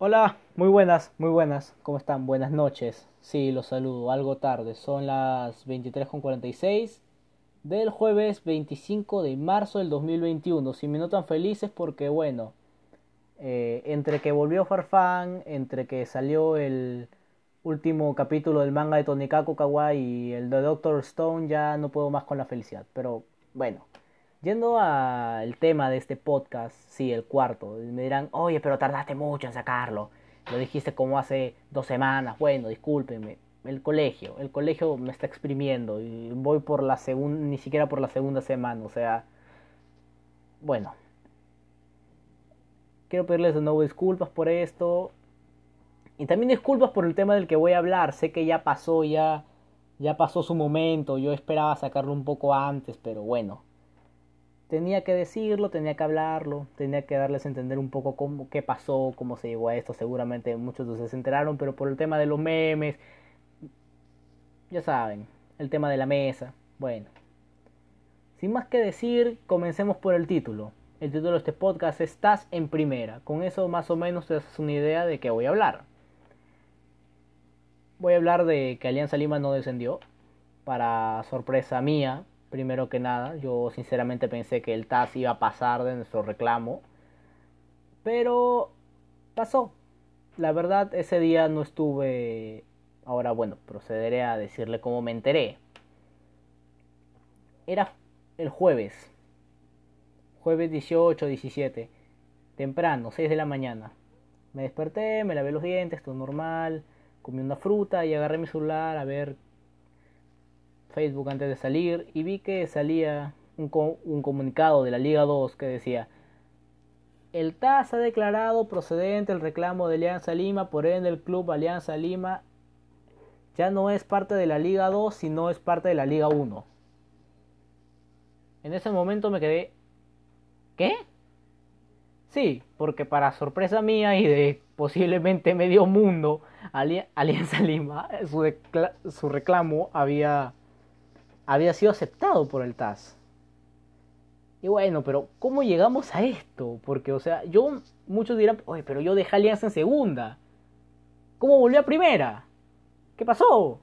Hola, muy buenas, muy buenas. ¿Cómo están? Buenas noches. Sí, los saludo. Algo tarde. Son las 23.46 del jueves 25 de marzo del 2021. Si me notan felices porque, bueno, eh, entre que volvió Farfán, entre que salió el último capítulo del manga de Tonikaku Kawaii y el de Doctor Stone, ya no puedo más con la felicidad. Pero bueno, Yendo al tema de este podcast, sí, el cuarto, me dirán, oye, pero tardaste mucho en sacarlo. Lo dijiste como hace dos semanas. Bueno, discúlpenme. El colegio, el colegio me está exprimiendo y voy por la segunda, ni siquiera por la segunda semana, o sea, bueno. Quiero pedirles de nuevo disculpas por esto. Y también disculpas por el tema del que voy a hablar. Sé que ya pasó, ya, ya pasó su momento. Yo esperaba sacarlo un poco antes, pero bueno tenía que decirlo, tenía que hablarlo, tenía que darles a entender un poco cómo, qué pasó, cómo se llegó a esto. Seguramente muchos de ustedes se enteraron, pero por el tema de los memes, ya saben, el tema de la mesa. Bueno, sin más que decir, comencemos por el título. El título de este podcast es Estás en primera. Con eso más o menos te das una idea de qué voy a hablar. Voy a hablar de que Alianza Lima no descendió, para sorpresa mía, primero que nada. Yo sinceramente pensé que el TAS iba a pasar de nuestro reclamo. Pero pasó. La verdad, ese día no estuve... Ahora, bueno, procederé a decirle cómo me enteré. Era el jueves. Jueves 18, 17. Temprano, 6 de la mañana. Me desperté, me lavé los dientes, todo normal. Comí una fruta y agarré mi celular a ver Facebook antes de salir y vi que salía un, un comunicado de la Liga 2 que decía el TAS ha declarado procedente el reclamo de Alianza Lima, por ende el club Alianza Lima ya no es parte de la Liga 2, sino es parte de la Liga 1. En ese momento me quedé... ¿Qué? Sí, porque para sorpresa mía y de posiblemente medio mundo, Alianza Lima, su, su reclamo había había sido aceptado por el TAS. Y bueno, pero ¿cómo llegamos a esto? Porque, o sea, yo, muchos dirán, oye, pero yo dejé Alianza en segunda. ¿Cómo volvió a primera? ¿Qué pasó?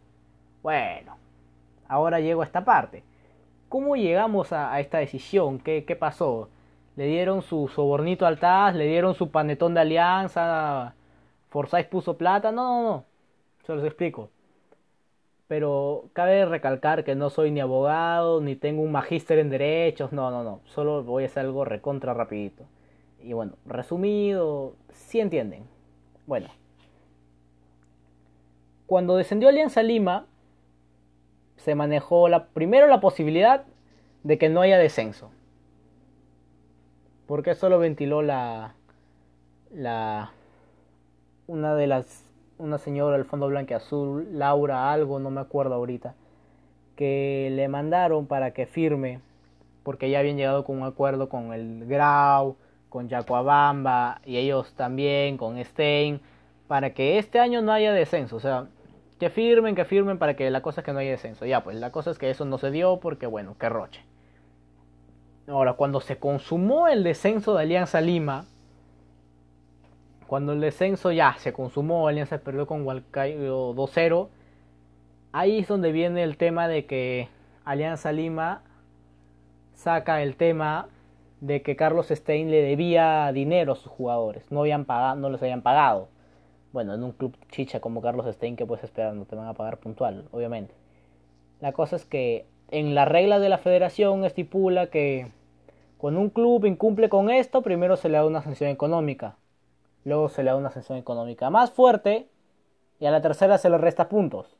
Bueno, ahora llego a esta parte. ¿Cómo llegamos a, esta decisión? ¿Qué, ¿Qué, pasó? ¿Le dieron su sobornito al TAS? ¿Le dieron su panetón de alianza? ¿Forsyth puso plata? No, no, no. Se los explico pero cabe recalcar que no soy ni abogado, ni tengo un magíster en derechos, no, no, no, solo voy a hacer algo recontra rapidito. Y bueno, resumido, si entienden. Bueno, cuando descendió Alianza Lima, se manejó la, primero la posibilidad de que no haya descenso. Porque eso lo ventiló la, la, una de las una señora del fondo blanco azul, Laura algo, no me acuerdo ahorita, que le mandaron para que firme, porque ya habían llegado con un acuerdo con el Grau, con Yacuabamba y ellos también, con Stein, para que este año no haya descenso, o sea, que firmen, que firmen para que la cosa es que no haya descenso. Ya, pues la cosa es que eso no se dio porque, bueno, que roche. Ahora, cuando se consumó el descenso de Alianza Lima, cuando el descenso ya se consumó, Alianza perdió con Hualcayo 2-0. Ahí es donde viene el tema de que Alianza Lima saca el tema de que Carlos Stein le debía dinero a sus jugadores, no, habían pagado, no les habían pagado. Bueno, en un club chicha como Carlos Stein, que puedes esperar? No te van a pagar puntual, obviamente. La cosa es que en la regla de la federación estipula que cuando un club incumple con esto, primero se le da una sanción económica luego se le da una sanción económica más fuerte y a la tercera se le resta puntos.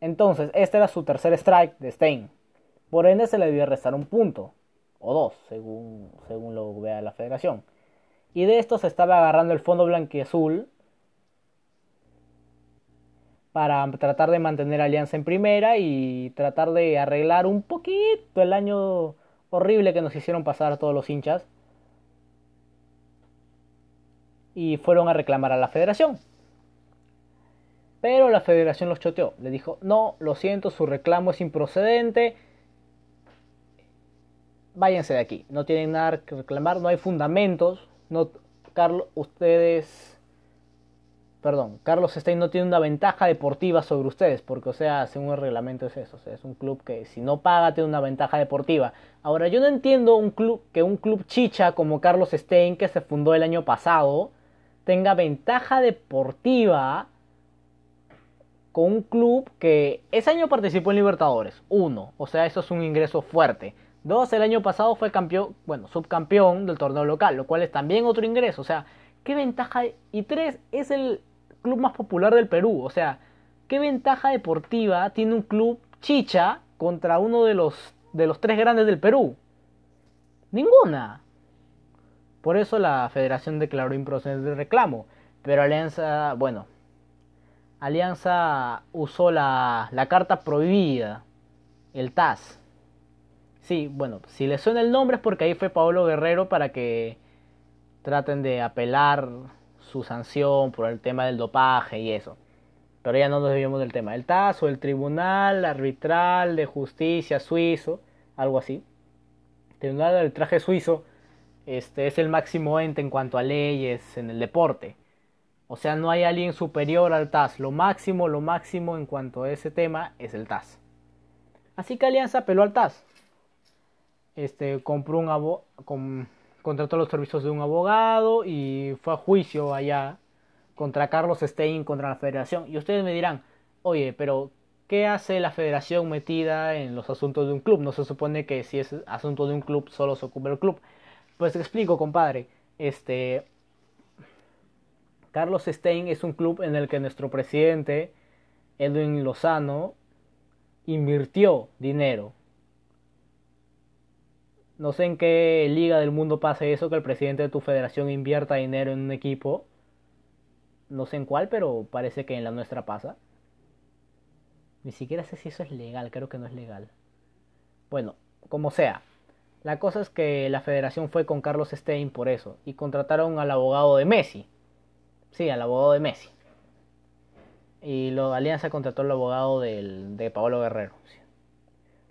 Entonces, este era su tercer strike de Stein. Por ende, se le debía restar un punto, o dos, según, según lo vea la federación. Y de esto se estaba agarrando el fondo blanquiazul para tratar de mantener Alianza en primera y tratar de arreglar un poquito el año horrible que nos hicieron pasar todos los hinchas y fueron a reclamar a la federación. Pero la federación los choteó. Le dijo, no, lo siento, su reclamo es improcedente. Váyanse de aquí. No tienen nada que reclamar, no hay fundamentos. No, Carlos, ustedes, perdón, Carlos Stein no tiene una ventaja deportiva sobre ustedes, porque, o sea, según el reglamento es eso, o sea, es un club que si no paga tiene una ventaja deportiva. Ahora, yo no entiendo un club que un club chicha como Carlos Stein, que se fundó el año pasado, tenga ventaja deportiva con un club que ese año participó en Libertadores. Uno, o sea, eso es un ingreso fuerte. Dos, el año pasado fue campeón, bueno, subcampeón del torneo local, lo cual es también otro ingreso. O sea, ¿qué ventaja? Y tres, es el club más popular del Perú. O sea, ¿qué ventaja deportiva tiene un club chicha contra uno de los, de los tres grandes del Perú? Ninguna. Por eso la federación declaró improcedente el reclamo. Pero Alianza, bueno, Alianza usó la, la carta prohibida, el TAS. Sí, bueno, si le suena el nombre es porque ahí fue Pablo Guerrero para que traten de apelar su sanción por el tema del dopaje y eso. Pero ya no nos debíamos del tema. El TAS o el Tribunal Arbitral de Justicia Suizo, algo así. Tribunal de Arbitraje Suizo este, es el máximo ente en cuanto a leyes en el deporte. O sea, no hay alguien superior al TAS. Lo máximo, lo máximo en cuanto a ese tema es el TAS. Así que Alianza apeló al TAS. Este, compró un contrató los servicios de un abogado y fue a juicio allá contra Carlos Stein, contra la federación. Y ustedes me dirán, oye, pero ¿qué hace la federación metida en los asuntos de un club? No se supone que si es asunto de un club solo se ocupa el club. Pues te explico, compadre. Este, Carlos Stein es un club en el que nuestro presidente, Edwin Lozano, invirtió dinero. No sé en qué liga del mundo pasa eso, que el presidente de tu federación invierta dinero en un equipo. No sé en cuál, pero parece que en la nuestra pasa. Ni siquiera sé si eso es legal, creo que no es legal. Bueno, como sea. La cosa es que la federación fue con Carlos Stein por eso y contrataron al abogado de Messi. Sí, al abogado de Messi. Y la Alianza contrató al abogado de Pablo Guerrero.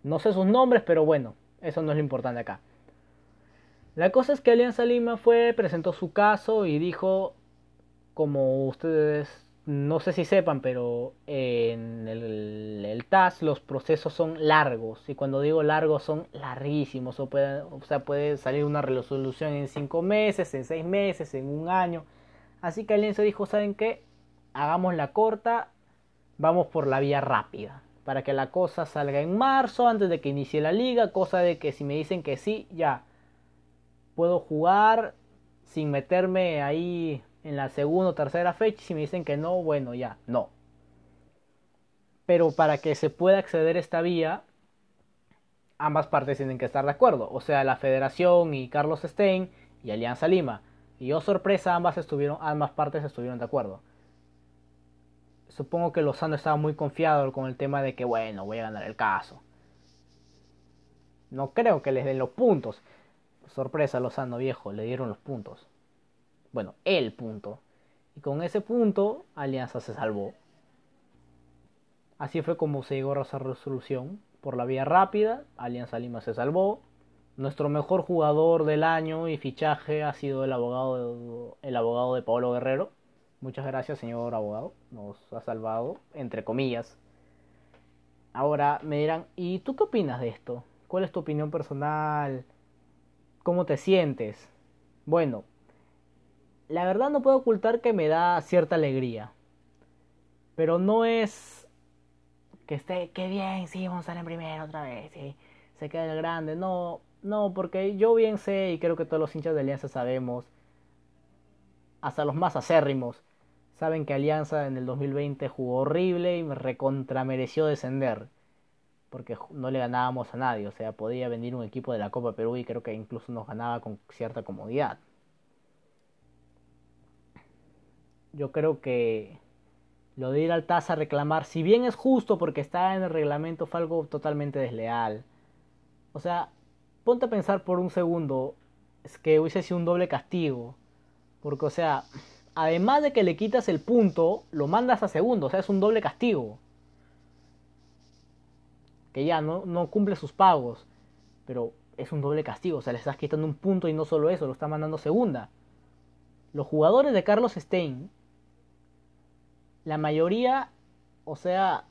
No sé sus nombres, pero bueno, eso no es lo importante acá. La cosa es que Alianza Lima fue, presentó su caso y dijo, como ustedes no sé si sepan, pero en el, el, TAS los procesos son largos. Y cuando digo largos son larguísimos. O, puede, o sea, puede salir una resolución en cinco meses, en seis meses, en un año. Así que Alianza dijo, ¿saben qué? Hagamos la corta, vamos por la vía rápida. Para que la cosa salga en marzo, antes de que inicie la liga. Cosa de que si me dicen que sí, ya puedo jugar sin meterme ahí en la segunda o tercera fecha. Si me dicen que no, bueno, ya, no. Pero para que se pueda acceder a esta vía, ambas partes tienen que estar de acuerdo. O sea, la Federación y Carlos Stein y Alianza Lima. Y oh sorpresa, ambas, estuvieron, ambas partes estuvieron de acuerdo. Supongo que Lozano estaba muy confiado con el tema de que, bueno, voy a ganar el caso. No creo que les den los puntos. Sorpresa, Lozano viejo, le dieron los puntos. Bueno, el punto. Y con ese punto, Alianza se salvó. Así fue como se llegó a esa resolución. Por la vía rápida, Alianza Lima se salvó. Nuestro mejor jugador del año y fichaje ha sido el abogado, el abogado de Pablo Guerrero. Muchas gracias, señor abogado. Nos ha salvado, entre comillas. Ahora me dirán, ¿y tú qué opinas de esto? ¿Cuál es tu opinión personal? ¿Cómo te sientes? Bueno, la verdad no puedo ocultar que me da cierta alegría. Pero no es que esté, qué bien, sí, vamos a en primero otra vez, sí, se queda el grande. No, no, porque yo bien sé, y creo que todos los hinchas de Alianza sabemos, hasta los más acérrimos, saben que Alianza en el 2020 jugó horrible y recontramereció descender. Porque no le ganábamos a nadie, o sea, podía venir un equipo de la Copa Perú y creo que incluso nos ganaba con cierta comodidad. Yo creo que lo de ir al TAS a reclamar, si bien es justo porque está en el reglamento, fue algo totalmente desleal. O sea, ponte a pensar por un segundo, es que hubiese sido un doble castigo. Porque, o sea, además de que le quitas el punto, lo mandas a segundo, o sea, es un doble castigo. Que ya no, no cumple sus pagos, pero es un doble castigo, o sea, le estás quitando un punto y no solo eso, lo estás mandando a segunda. los jugadores de Carlos Stein, la mayoría, o sea,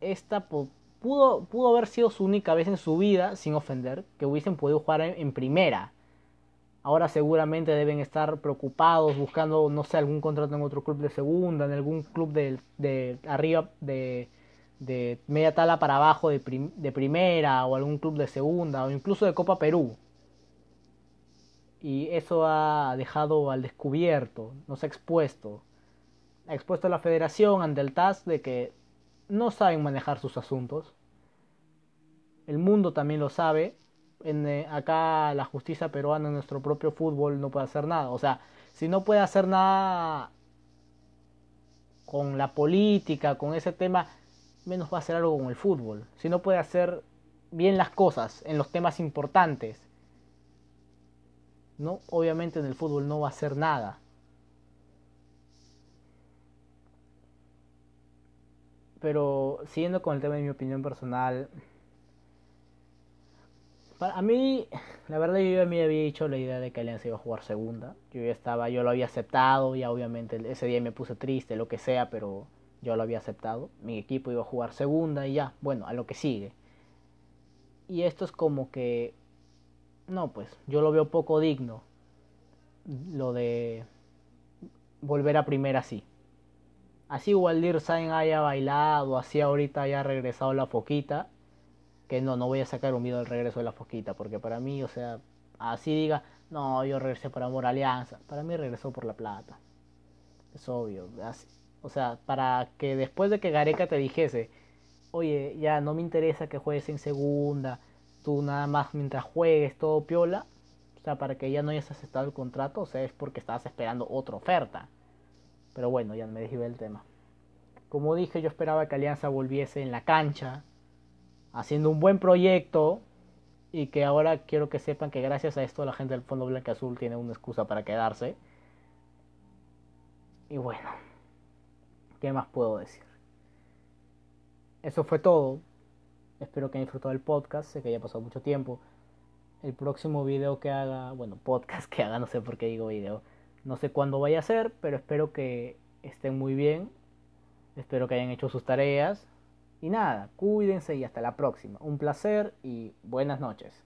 esta pudo, pudo haber sido su única vez en su vida, sin ofender, que hubiesen podido jugar en, primera. Ahora seguramente deben estar preocupados buscando, no sé, algún contrato en otro club de segunda, en algún club de, de arriba, de, de media tala para abajo de, de primera, o algún club de segunda, o incluso de Copa Perú. Y eso ha dejado al descubierto, nos ha expuesto. Ha expuesto la federación ante el TAS de que no saben manejar sus asuntos. El mundo también lo sabe. En, eh, acá la justicia peruana en nuestro propio fútbol no puede hacer nada. O sea, si no puede hacer nada con la política, con ese tema, menos va a hacer algo con el fútbol. Si no puede hacer bien las cosas en los temas importantes, no, obviamente en el fútbol no va a hacer nada. Pero siguiendo con el tema de mi opinión personal, para mí, la verdad yo ya me había dicho la idea de que Alianza iba a jugar segunda. Yo ya estaba, yo lo había aceptado, ya obviamente ese día me puse triste, lo que sea, pero yo lo había aceptado. Mi equipo iba a jugar segunda y ya, bueno, a lo que sigue. Y esto es como que, no, pues yo lo veo poco digno, lo de volver a primera así así Waldir Sain haya bailado, así ahorita haya regresado la foquita, que no, no voy a sacar un video del regreso de la foquita, porque para mí, o sea, así diga, no, yo regresé por amor alianza, para mí regresó por la plata. Es obvio. o sea, para que después de que Gareca te dijese, oye, ya no me interesa que juegues en segunda, tú nada más mientras juegues todo piola, o sea, para que ya no hayas aceptado el contrato, o sea, es porque estabas esperando otra oferta. Pero bueno, ya me desvié el tema. Como dije, yo esperaba que Alianza volviese en la cancha, haciendo un buen proyecto y que ahora quiero que sepan que gracias a esto la gente del Fondo Blanco Azul tiene una excusa para quedarse. Y bueno, ¿qué más puedo decir? Eso fue todo. Espero que hayan disfrutado del podcast. Sé que ya pasado mucho tiempo. El próximo video que haga, bueno, podcast que haga, no sé por qué digo video no sé cuándo vaya a ser, pero espero que estén muy bien. Espero que hayan hecho sus tareas. Y nada, cuídense y hasta la próxima. Un placer y buenas noches.